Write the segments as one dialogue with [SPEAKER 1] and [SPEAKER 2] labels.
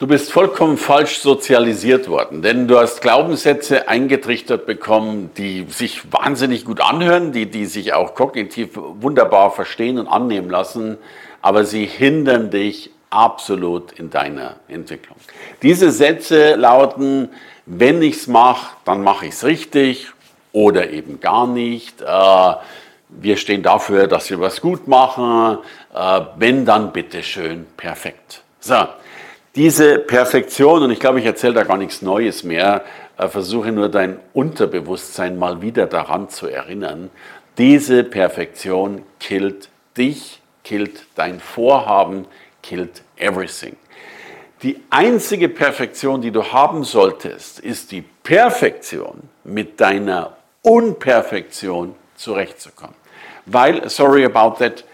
[SPEAKER 1] Du bist vollkommen falsch sozialisiert worden, denn du hast Glaubenssätze eingetrichtert bekommen, die sich wahnsinnig gut anhören, die, die sich auch kognitiv wunderbar verstehen und annehmen lassen, aber sie hindern dich absolut in deiner Entwicklung. Diese Sätze lauten, wenn ich es mache, dann mache ich es richtig oder eben gar nicht. Äh, wir stehen dafür, dass wir was gut machen. Äh, wenn, dann bitte schön perfekt. So, diese Perfektion, und ich glaube, ich erzähle da gar nichts Neues mehr, äh, versuche nur dein Unterbewusstsein mal wieder daran zu erinnern. Diese Perfektion killt dich, killt dein Vorhaben, killt everything. Die einzige Perfektion, die du haben solltest, ist die Perfektion, mit deiner Unperfektion zurechtzukommen. Weil, sorry about that,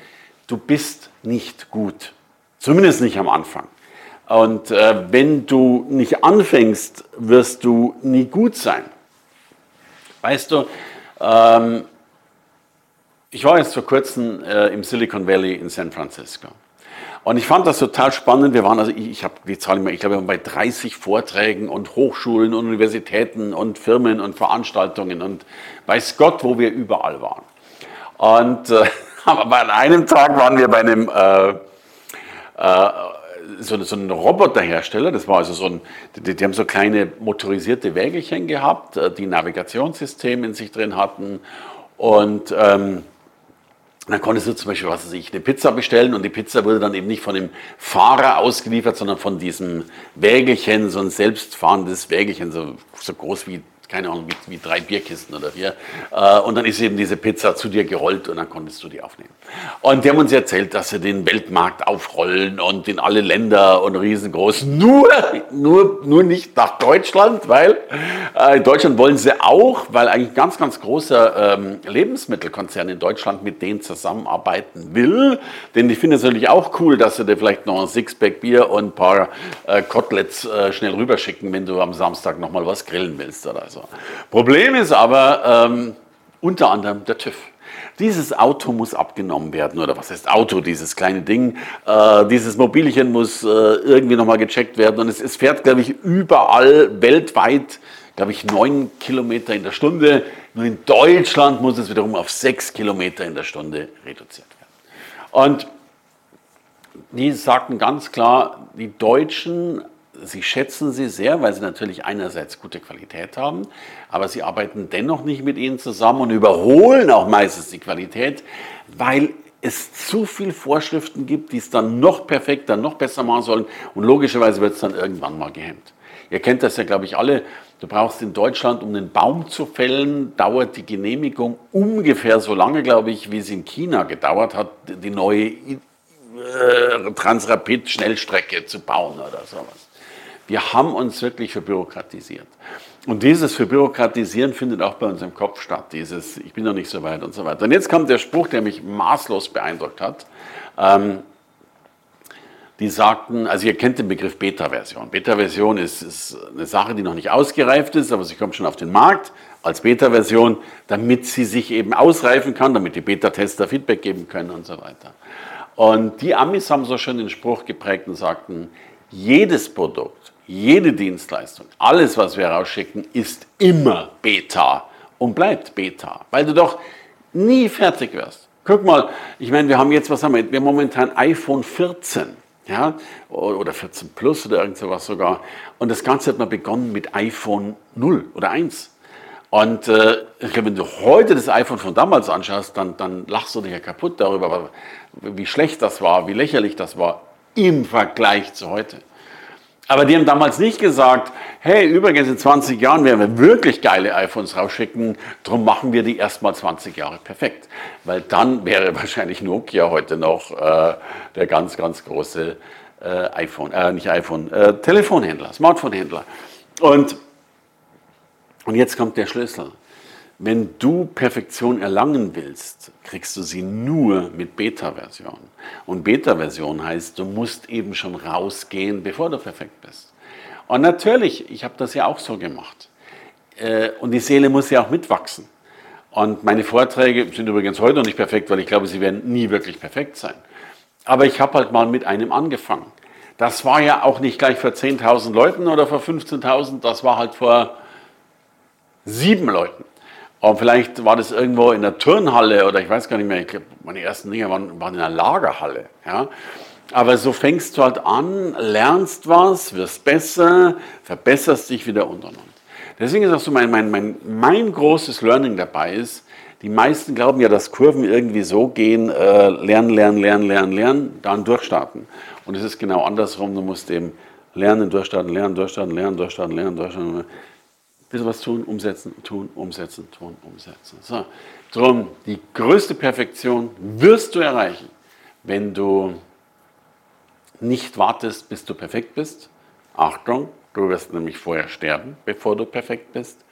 [SPEAKER 1] du bist nicht gut. Zumindest nicht am Anfang. Und äh, wenn du nicht anfängst, wirst du nie gut sein. Weißt du, ähm, ich war jetzt vor kurzem äh, im Silicon Valley in San Francisco. Und ich fand das total spannend. Wir waren, also ich, ich habe die Zahl mehr, ich glaube, wir waren bei 30 Vorträgen und Hochschulen und Universitäten und Firmen und Veranstaltungen und weiß Gott, wo wir überall waren. Und äh, aber bei einem Tag waren wir bei einem äh, äh, so, so ein Roboterhersteller, das war also so ein, die, die, haben so kleine motorisierte Wägelchen gehabt, äh, die Navigationssystem in sich drin hatten. Und ähm, dann konntest du zum Beispiel, was weiß ich, eine Pizza bestellen und die Pizza wurde dann eben nicht von dem Fahrer ausgeliefert, sondern von diesem Wägelchen, so ein selbstfahrendes Wägelchen, so, so groß wie keine Ahnung, wie, wie drei Bierkisten oder vier. Äh, und dann ist eben diese Pizza zu dir gerollt und dann konntest du die aufnehmen. Und die haben uns erzählt, dass sie den Weltmarkt aufrollen und in alle Länder und riesengroß. Nur, nur, nur nicht nach Deutschland, weil äh, in Deutschland wollen sie auch, weil eigentlich ganz, ganz großer ähm, Lebensmittelkonzern in Deutschland mit denen zusammenarbeiten will. Denn ich finde es natürlich auch cool, dass sie dir vielleicht noch ein Sixpack Bier und ein paar äh, Koteletts äh, schnell rüberschicken, wenn du am Samstag nochmal was grillen willst oder so. Problem ist aber ähm, unter anderem der TÜV. Dieses Auto muss abgenommen werden, oder was heißt Auto, dieses kleine Ding, äh, dieses Mobilchen muss äh, irgendwie nochmal gecheckt werden und es, es fährt, glaube ich, überall weltweit, glaube ich, neun Kilometer in der Stunde. Nur in Deutschland muss es wiederum auf sechs Kilometer in der Stunde reduziert werden. Und die sagten ganz klar, die Deutschen Sie schätzen sie sehr, weil sie natürlich einerseits gute Qualität haben, aber sie arbeiten dennoch nicht mit ihnen zusammen und überholen auch meistens die Qualität, weil es zu viele Vorschriften gibt, die es dann noch perfekter, noch besser machen sollen und logischerweise wird es dann irgendwann mal gehemmt. Ihr kennt das ja, glaube ich, alle. Du brauchst in Deutschland, um einen Baum zu fällen, dauert die Genehmigung ungefähr so lange, glaube ich, wie es in China gedauert hat, die neue äh, Transrapid-Schnellstrecke zu bauen oder sowas. Wir haben uns wirklich verbürokratisiert. Und dieses Verbürokratisieren findet auch bei uns im Kopf statt. Dieses, ich bin noch nicht so weit und so weiter. Und jetzt kommt der Spruch, der mich maßlos beeindruckt hat. Ähm, die sagten, also ihr kennt den Begriff Beta-Version. Beta-Version ist, ist, eine Sache, die noch nicht ausgereift ist, aber sie kommt schon auf den Markt als Beta-Version, damit sie sich eben ausreifen kann, damit die Beta-Tester Feedback geben können und so weiter. Und die Amis haben so schön den Spruch geprägt und sagten, jedes Produkt, jede Dienstleistung, alles, was wir rausschicken, ist immer Beta und bleibt Beta, weil du doch nie fertig wirst. Guck mal, ich meine, wir haben jetzt, was haben wir? Wir haben momentan iPhone 14, ja, oder 14 Plus oder irgend sowas sogar. Und das Ganze hat mal begonnen mit iPhone 0 oder 1. Und äh, wenn du heute das iPhone von damals anschaust, dann, dann lachst du dich ja kaputt darüber, wie schlecht das war, wie lächerlich das war im Vergleich zu heute. Aber die haben damals nicht gesagt, hey, übrigens in 20 Jahren werden wir wirklich geile iPhones rausschicken, darum machen wir die erstmal 20 Jahre perfekt. Weil dann wäre wahrscheinlich Nokia heute noch äh, der ganz, ganz große äh, iPhone, äh, nicht iPhone, äh, Telefonhändler, Smartphonehändler. Und, und jetzt kommt der Schlüssel. Wenn du Perfektion erlangen willst, kriegst du sie nur mit Beta-Version. Und Beta-Version heißt, du musst eben schon rausgehen, bevor du perfekt bist. Und natürlich, ich habe das ja auch so gemacht. Äh, und die Seele muss ja auch mitwachsen. Und meine Vorträge sind übrigens heute noch nicht perfekt, weil ich glaube, sie werden nie wirklich perfekt sein. Aber ich habe halt mal mit einem angefangen. Das war ja auch nicht gleich vor 10.000 Leuten oder vor 15.000, das war halt vor sieben Leuten. Und vielleicht war das irgendwo in der Turnhalle oder ich weiß gar nicht mehr, ich glaube, meine ersten Dinge waren, waren in einer Lagerhalle. Ja. Aber so fängst du halt an, lernst was, wirst besser, verbesserst dich wieder und und und. Deswegen ist auch so mein, mein, mein, mein großes Learning dabei ist, die meisten glauben ja, dass Kurven irgendwie so gehen, äh, lernen, lernen, lernen, lernen, lernen, dann durchstarten. Und es ist genau andersrum, du musst eben lernen, durchstarten, lernen, durchstarten, lernen, durchstarten, lernen, durchstarten bisschen was tun, umsetzen, tun, umsetzen, tun, umsetzen. So. Drum, die größte Perfektion wirst du erreichen, wenn du nicht wartest, bis du perfekt bist. Achtung, du wirst nämlich vorher sterben, bevor du perfekt bist,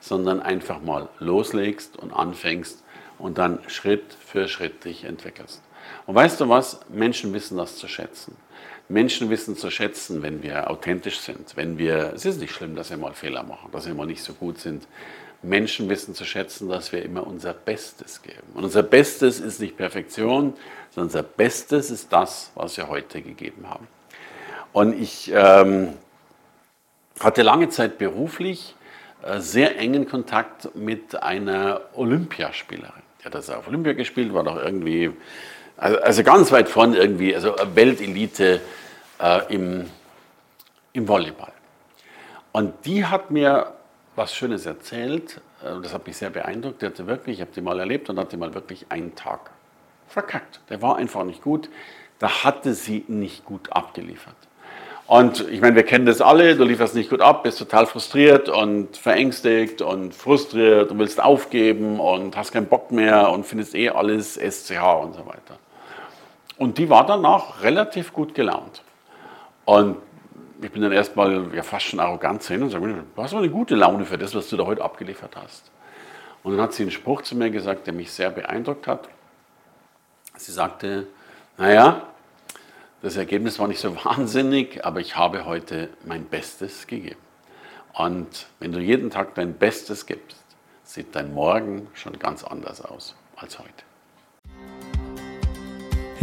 [SPEAKER 1] sondern einfach mal loslegst und anfängst und dann Schritt für Schritt dich entwickelst. Und weißt du was? Menschen wissen das zu schätzen. Menschen wissen zu schätzen, wenn wir authentisch sind, wenn wir, es ist nicht schlimm, dass wir mal Fehler machen, dass wir mal nicht so gut sind. Menschen wissen zu schätzen, dass wir immer unser Bestes geben. Und unser Bestes ist nicht Perfektion, sondern unser Bestes ist das, was wir heute gegeben haben. Und ich ähm, hatte lange Zeit beruflich äh, sehr engen Kontakt mit einer Olympiaspielerin. Die hat das auf Olympia gespielt, war doch irgendwie also, also ganz weit vorne irgendwie, also Weltelite äh, im, im Volleyball. Und die hat mir was Schönes erzählt, äh, das hat mich sehr beeindruckt. Die hatte wirklich, ich habe die mal erlebt und hatte mal wirklich einen Tag verkackt. Der war einfach nicht gut. Da hatte sie nicht gut abgeliefert. Und ich meine, wir kennen das alle, du lieferst nicht gut ab, bist total frustriert und verängstigt und frustriert und willst aufgeben und hast keinen Bock mehr und findest eh alles SCH und so weiter. Und die war danach relativ gut gelaunt. Und ich bin dann erstmal ja, fast schon arrogant zu und sage, du hast aber eine gute Laune für das, was du da heute abgeliefert hast. Und dann hat sie einen Spruch zu mir gesagt, der mich sehr beeindruckt hat. Sie sagte, naja, das Ergebnis war nicht so wahnsinnig, aber ich habe heute mein Bestes gegeben. Und wenn du jeden Tag dein Bestes gibst, sieht dein Morgen schon ganz anders aus als heute.